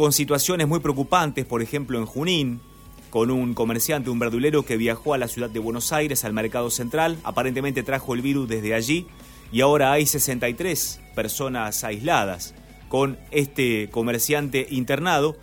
con situaciones muy preocupantes, por ejemplo en Junín, con un comerciante, un verdulero que viajó a la ciudad de Buenos Aires, al mercado central, aparentemente trajo el virus desde allí y ahora hay 63 personas aisladas con este comerciante internado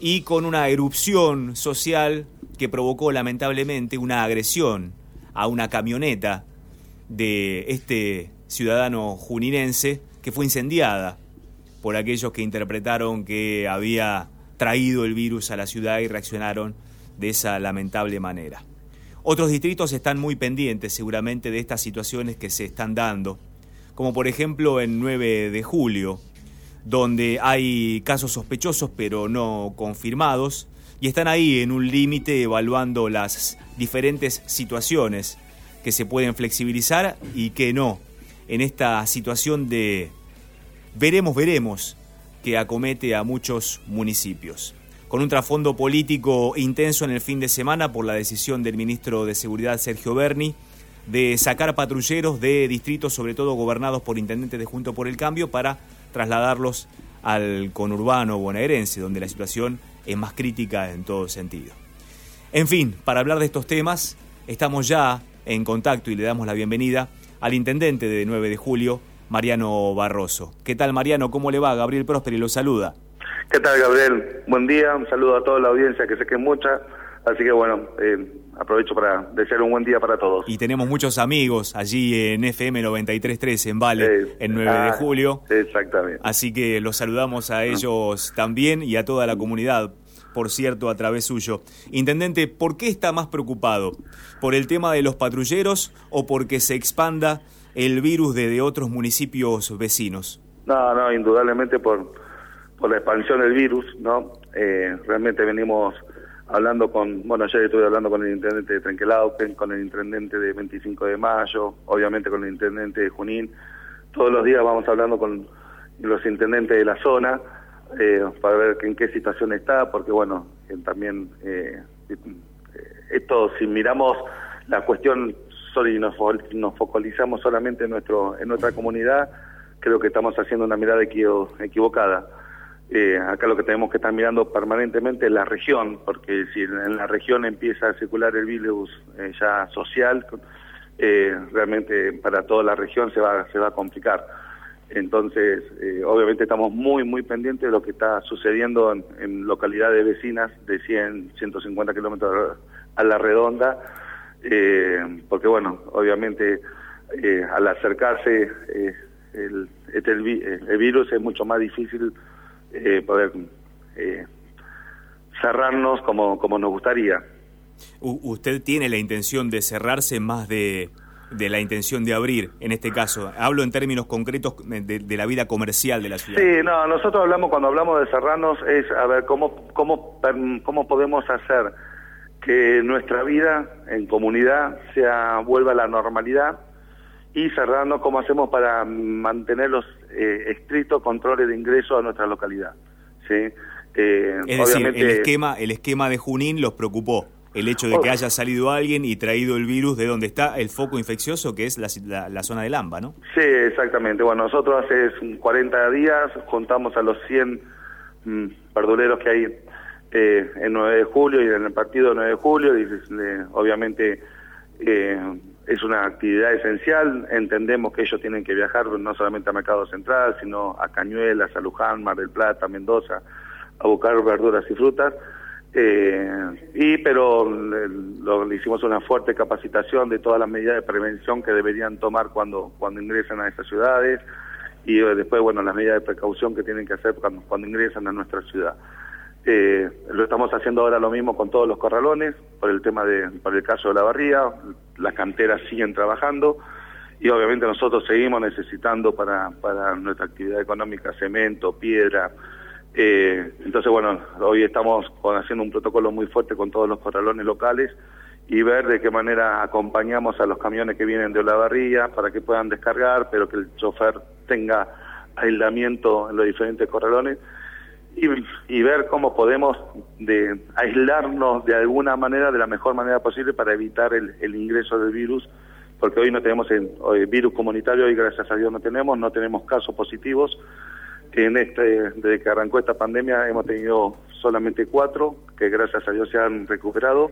y con una erupción social que provocó lamentablemente una agresión a una camioneta de este ciudadano juninense que fue incendiada por aquellos que interpretaron que había traído el virus a la ciudad y reaccionaron de esa lamentable manera. Otros distritos están muy pendientes seguramente de estas situaciones que se están dando, como por ejemplo en 9 de julio, donde hay casos sospechosos pero no confirmados, y están ahí en un límite evaluando las diferentes situaciones que se pueden flexibilizar y que no, en esta situación de veremos, veremos, que acomete a muchos municipios con un trasfondo político intenso en el fin de semana por la decisión del ministro de Seguridad Sergio Berni de sacar patrulleros de distritos, sobre todo gobernados por intendentes de Junto por el Cambio, para trasladarlos al conurbano bonaerense, donde la situación es más crítica en todo sentido. En fin, para hablar de estos temas, estamos ya en contacto y le damos la bienvenida al intendente de 9 de julio, Mariano Barroso. ¿Qué tal, Mariano? ¿Cómo le va? Gabriel Prósperi lo saluda. ¿Qué tal, Gabriel? Buen día, un saludo a toda la audiencia, que sé que es mucha, así que bueno, eh, aprovecho para desear un buen día para todos. Y tenemos muchos amigos allí en FM 93.3 en Vale, en 9 de ah, julio. Exactamente. Así que los saludamos a ellos también y a toda la comunidad, por cierto, a través suyo. Intendente, ¿por qué está más preocupado? ¿Por el tema de los patrulleros o porque se expanda el virus desde otros municipios vecinos? No, no, indudablemente por por la expansión del virus, ¿no? Eh, realmente venimos hablando con, bueno, ayer estuve hablando con el intendente de Trenquelauquen, con el intendente de 25 de Mayo, obviamente con el intendente de Junín. Todos los días vamos hablando con los intendentes de la zona eh, para ver en qué situación está, porque bueno, también eh, esto, si miramos la cuestión y nos, nos focalizamos solamente en, nuestro, en nuestra comunidad, creo que estamos haciendo una mirada equivocada eh, acá lo que tenemos que estar mirando permanentemente es la región, porque si en la región empieza a circular el virus eh, ya social, eh, realmente para toda la región se va, se va a complicar. Entonces, obviamente estamos muy, muy pendientes de lo que está sucediendo en, localidades vecinas de 100, 150 kilómetros a la redonda, porque bueno, obviamente al acercarse el, este, el virus es mucho más difícil eh, poder eh, cerrarnos como, como nos gustaría. ¿Usted tiene la intención de cerrarse más de, de la intención de abrir, en este caso? Hablo en términos concretos de, la vida comercial de la ciudad. Sí, no, nosotros hablamos, cuando hablamos de cerrarnos, es a ver cómo, cómo, cómo podemos hacer que nuestra vida en comunidad sea vuelva a la normalidad y cerrando cómo hacemos para mantener los eh, estrictos controles de ingreso a nuestra localidad. ¿sí? Eh, es decir, el esquema, el esquema de Junín los preocupó. El hecho de que haya salido alguien y traído el virus de donde está el foco infeccioso, que es la, la, zona del AMBA, ¿no? Sí, exactamente. Bueno, nosotros hace 40 días contamos a los 100 mm, verduleros que hay eh, en 9 de julio y en el partido de 9 de julio. Y, obviamente eh, es una actividad esencial, entendemos que ellos tienen que viajar no solamente a Mercado Central, sino a Cañuelas, a Luján, Mar del Plata, Mendoza, a buscar verduras y frutas. Eh, y pero le, hicimos una fuerte capacitación de todas las medidas de prevención que deberían tomar cuando cuando ingresan a esas ciudades y eh, después bueno las medidas de precaución que tienen que hacer cuando ingresan a nuestra ciudad. Eh, lo estamos haciendo ahora lo mismo con todos los corralones, por el tema de, por el caso de la barría, las canteras siguen trabajando y obviamente nosotros seguimos necesitando para, para nuestra actividad económica cemento, piedra. Eh, entonces, bueno, hoy estamos haciendo un protocolo muy fuerte con todos los corralones locales y ver de qué manera acompañamos a los camiones que vienen de Olavarría para que puedan descargar, pero que el chofer tenga aislamiento en los diferentes corralones y, ver cómo podemos de aislarnos de alguna manera, de la mejor manera posible para evitar el, ingreso del virus, porque hoy no tenemos el, virus comunitario, hoy gracias a Dios no tenemos, no tenemos casos positivos, En este, desde que arrancó esta pandemia hemos tenido solamente cuatro, que gracias a Dios se han recuperado,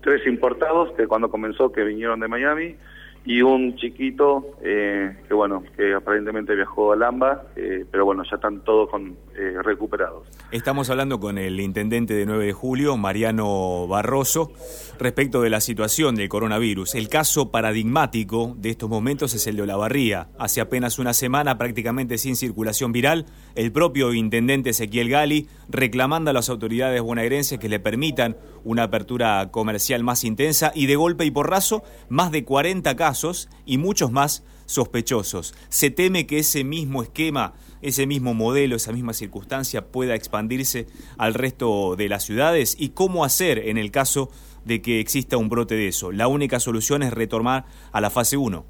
tres importados, que cuando comenzó que vinieron de Miami, y un chiquito eh, que bueno que aparentemente viajó a Lamba eh, pero bueno ya están todos con eh, recuperados. Estamos hablando con el intendente de 9 de julio Mariano Barroso respecto de la situación del coronavirus. El caso paradigmático de estos momentos es el de Olavarría. Hace apenas una semana prácticamente sin circulación viral el propio intendente Ezequiel Gali reclamando a las autoridades bonaerenses que le permitan una apertura comercial más intensa y de golpe y porrazo más de 40 casos y muchos más sospechosos. Se teme que ese mismo esquema, ese mismo modelo, esa misma circunstancia pueda expandirse al resto de las ciudades y cómo hacer en el caso de que exista un brote de eso. La única solución es retomar a la fase 1.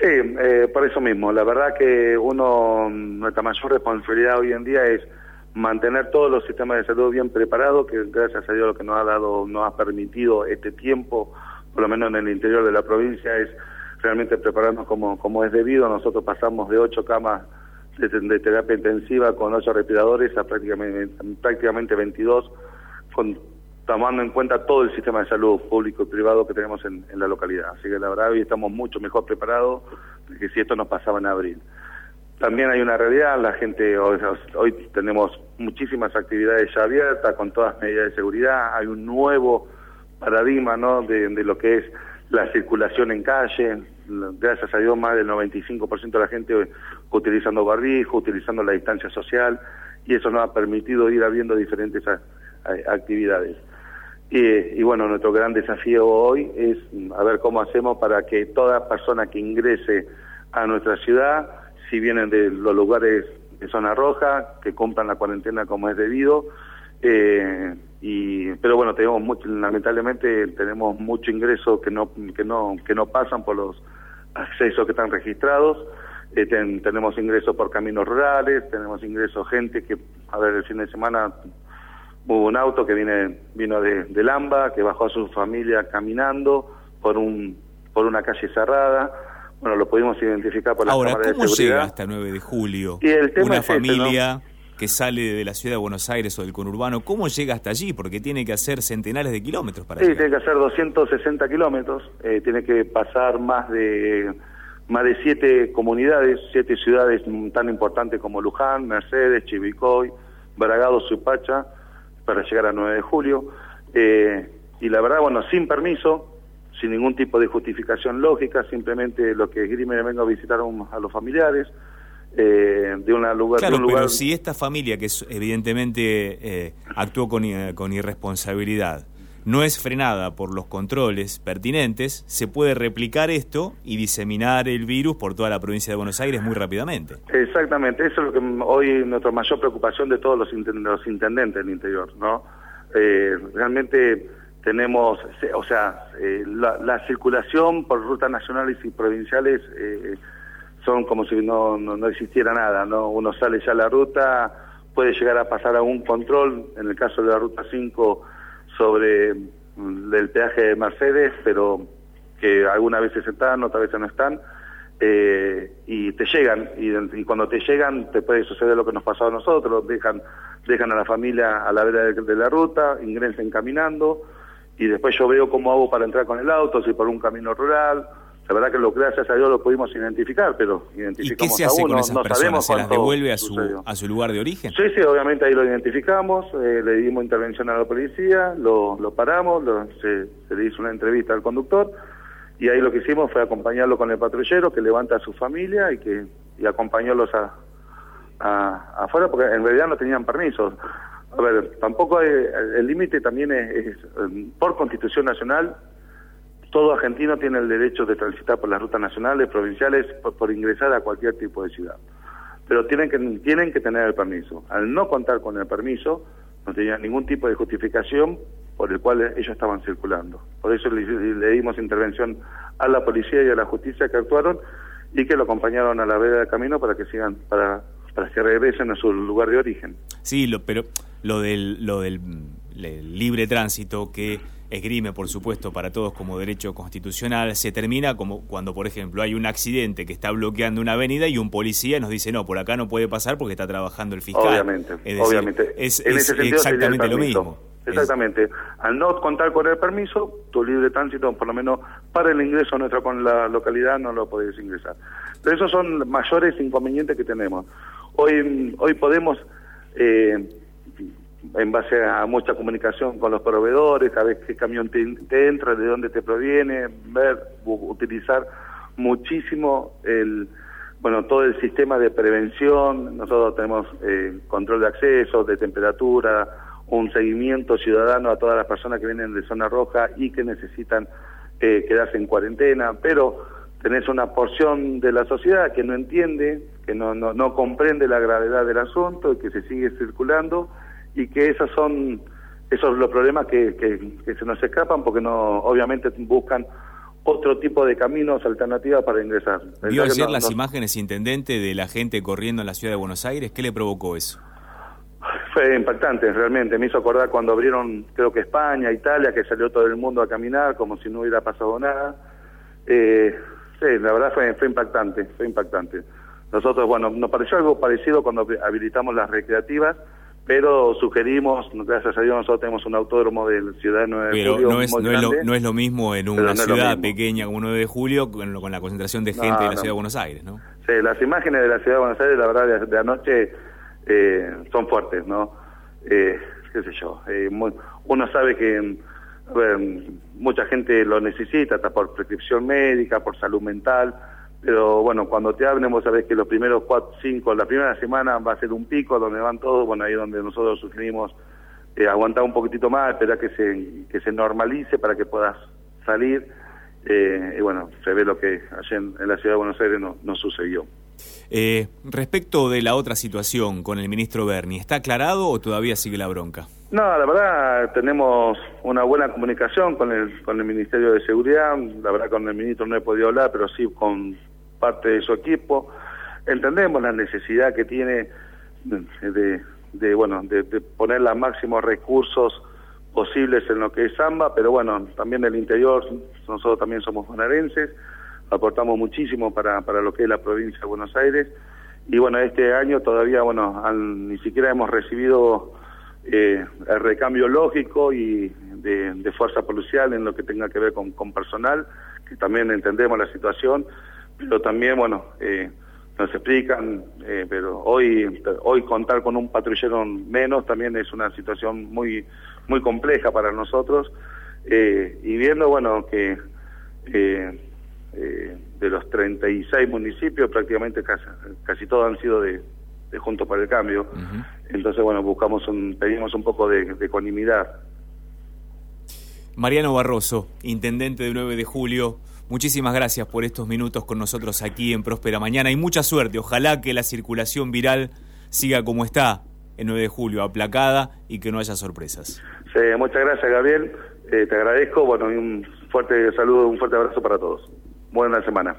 Sí, eh, por eso mismo. La verdad que uno, nuestra mayor responsabilidad hoy en día es mantener todos los sistemas de salud bien preparados, que gracias a Dios lo que nos ha dado, nos ha permitido este tiempo por lo menos en el interior de la provincia, es realmente prepararnos como, como es debido. Nosotros pasamos de ocho camas de, terapia intensiva con ocho respiradores a prácticamente, prácticamente 22, con, tomando en cuenta todo el sistema de salud público y privado que tenemos en, la localidad. Así que la verdad hoy estamos mucho mejor preparados que si esto nos pasaba en abril. También hay una realidad, la gente, hoy, hoy tenemos muchísimas actividades ya abiertas con todas medidas de seguridad, hay un nuevo paradigma ¿no? de, lo que es la circulación en calle. Gracias a Dios, más del 95% de la gente utilizando barbijo, utilizando la distancia social, y eso nos ha permitido ir abriendo diferentes actividades. Y, bueno, nuestro gran desafío hoy es a ver cómo hacemos para que toda persona que ingrese a nuestra ciudad, si vienen de los lugares de zona roja, que cumplan la cuarentena como es debido, eh, y pero bueno tenemos mucho lamentablemente tenemos mucho ingreso que no que no que no pasan por los accesos que están registrados. Eh, tenemos ingresos por caminos rurales tenemos ingresos gente que a ver el fin de semana hubo un auto que viene vino de, de Lamba que bajó a su familia caminando por un por una calle cerrada. Bueno lo pudimos identificar por la Ahora, cámara ¿cómo de seguridad. llega hasta 9 de julio y el tema una es este, familia que sale de la ciudad de Buenos Aires o del conurbano, ¿cómo llega hasta allí? Porque tiene que hacer centenares de kilómetros para Sí, llegar. tiene que hacer 260 kilómetros, eh, tiene que pasar más de más de siete comunidades, siete ciudades tan importantes como Luján, Mercedes, Chivicoy, Bragado, Supacha, para llegar a 9 de julio. Eh, y la verdad, bueno, sin permiso, sin ningún tipo de justificación lógica, simplemente lo que Grimer vengo a visitar a los familiares, eh, de, una lugar, claro, un lugar... pero si esta familia, que evidentemente eh, actuó con, con irresponsabilidad, no es frenada por los controles pertinentes, se puede replicar esto y diseminar el virus por toda la provincia de Buenos Aires muy rápidamente. Exactamente, eso es lo que hoy nuestra mayor preocupación de todos los, los intendentes del interior, ¿no? Eh, realmente tenemos, o sea, eh, la, la, circulación por rutas nacionales y provinciales eh, son como si no, no, existiera nada, ¿no? Uno sale ya a la ruta, puede llegar a pasar a un control, en el caso de la ruta 5, sobre mm, el peaje de Mercedes, pero que algunas veces están, otras veces no están, eh, y te llegan, y, cuando te llegan te puede suceder lo que nos pasó a nosotros, dejan, dejan a la familia a la vera de, de la ruta, ingresen caminando, y después yo veo cómo hago para entrar con el auto, si por un camino rural, la verdad que lo gracias a Dios lo pudimos identificar, pero identificamos ¿Y qué se hace a uno, con esas no personas? sabemos ¿Se las devuelve a su, sucedió. a su lugar de origen? Sí, sí, obviamente ahí lo identificamos, eh, le dimos intervención a la policía, lo, lo paramos, lo- se, se le hizo una entrevista al conductor y ahí lo que hicimos fue acompañarlo con el patrullero que levanta a su familia y que y acompañarlos a, a- afuera porque en realidad no tenían permiso. A ver, tampoco hay- el límite también es, es, eh, por constitución nacional todo argentino tiene el derecho de transitar por las rutas nacionales, provinciales, por, ingresar a cualquier tipo de ciudad. Pero tienen que, tienen que tener el permiso. Al no contar con el permiso, no tenían ningún tipo de justificación por el cual ellos estaban circulando. Por eso le, dimos intervención a la policía y a la justicia que actuaron y que lo acompañaron a la vera del camino para que sigan, para, para que regresen a su lugar de origen. Sí, lo, pero lo del, lo del mm, libre tránsito que esgrime, por supuesto, para todos como derecho constitucional, se termina como cuando, por ejemplo, hay un accidente que está bloqueando una avenida y un policía nos dice, no, por acá no puede pasar porque está trabajando el fiscal. Obviamente, obviamente. Es, exactamente lo mismo. Exactamente. Al no contar con el permiso, tu libre tránsito, por lo menos para el ingreso nuestro con la localidad, no lo podés ingresar. Pero esos son mayores inconvenientes que tenemos. Hoy, hoy podemos... Eh, en base a mucha comunicación con los proveedores, saber qué camión te, entra, de dónde te proviene, ver, utilizar muchísimo el bueno todo el sistema de prevención. Nosotros tenemos eh, control de acceso, de temperatura, un seguimiento ciudadano a todas las personas que vienen de zona roja y que necesitan eh, quedarse en cuarentena, pero tenés una porción de la sociedad que no entiende, que no, no, no comprende la gravedad del asunto y que se sigue circulando y que esos son esos los problemas que, que, se nos escapan porque no obviamente buscan otro tipo de caminos alternativas para ingresar. ¿Vio ayer las imágenes, intendente, de la gente corriendo en la ciudad de Buenos Aires? ¿Qué le provocó eso? Fue impactante, realmente. Me hizo acordar cuando abrieron, creo que España, Italia, que salió todo el mundo a caminar como si no hubiera pasado nada. Eh, sí, la verdad fue, fue impactante, fue impactante. Nosotros, bueno, nos pareció algo parecido cuando habilitamos las recreativas, pero sugerimos, gracias a Dios nosotros tenemos un autódromo del Ciudad de 9 de pero Julio. No es, no, es lo, no es lo mismo en una ciudad pequeña como 9 de Julio con, con la concentración de gente de la Ciudad de Buenos Aires, ¿no? Sí, las imágenes de la Ciudad de Buenos Aires, la verdad, de, anoche eh, son fuertes, ¿no? Eh, qué sé yo, eh, uno sabe que mucha gente lo necesita, hasta por prescripción médica, por salud mental, pero bueno, cuando te hablen vos sabés que los primeros cuatro, cinco, la primera semana va a ser un pico donde van todos, bueno, ahí donde nosotros sugerimos eh, aguantar un poquitito más, esperar que se, que se normalice para que puedas salir, eh, y bueno, se ve lo que allí en, la ciudad de Buenos Aires no, sucedió. Eh, respecto de la otra situación con el ministro Berni, ¿está aclarado o todavía sigue la bronca? No, la verdad tenemos una buena comunicación con el, con el Ministerio de Seguridad, la verdad con el ministro no he podido hablar, pero sí con parte de su equipo. Entendemos la necesidad que tiene de, bueno, de, poner los máximos recursos posibles en lo que es Samba, pero bueno, también el interior, nosotros también somos bonaerenses, aportamos muchísimo para, para lo que es la provincia de Buenos Aires, y bueno, este año todavía, bueno, ni siquiera hemos recibido eh, el recambio lógico y de, fuerza policial en lo que tenga que ver con personal, que también entendemos la situación, pero también, bueno, eh, nos explican, eh, pero hoy hoy contar con un patrullero menos también es una situación muy muy compleja para nosotros eh, y viendo, bueno, que eh, de los 36 municipios prácticamente casi, casi todos han sido de, de Juntos para el Cambio, entonces, bueno, buscamos un, pedimos un poco de, de ecuanimidad. Mariano Barroso, intendente de 9 de julio, Muchísimas gracias por estos minutos con nosotros aquí en Próspera Mañana y mucha suerte. Ojalá que la circulación viral siga como está el 9 de julio, aplacada y que no haya sorpresas. Sí, muchas gracias, Gabriel. Eh, te agradezco. Bueno, y un fuerte saludo, un fuerte abrazo para todos. Buena semana.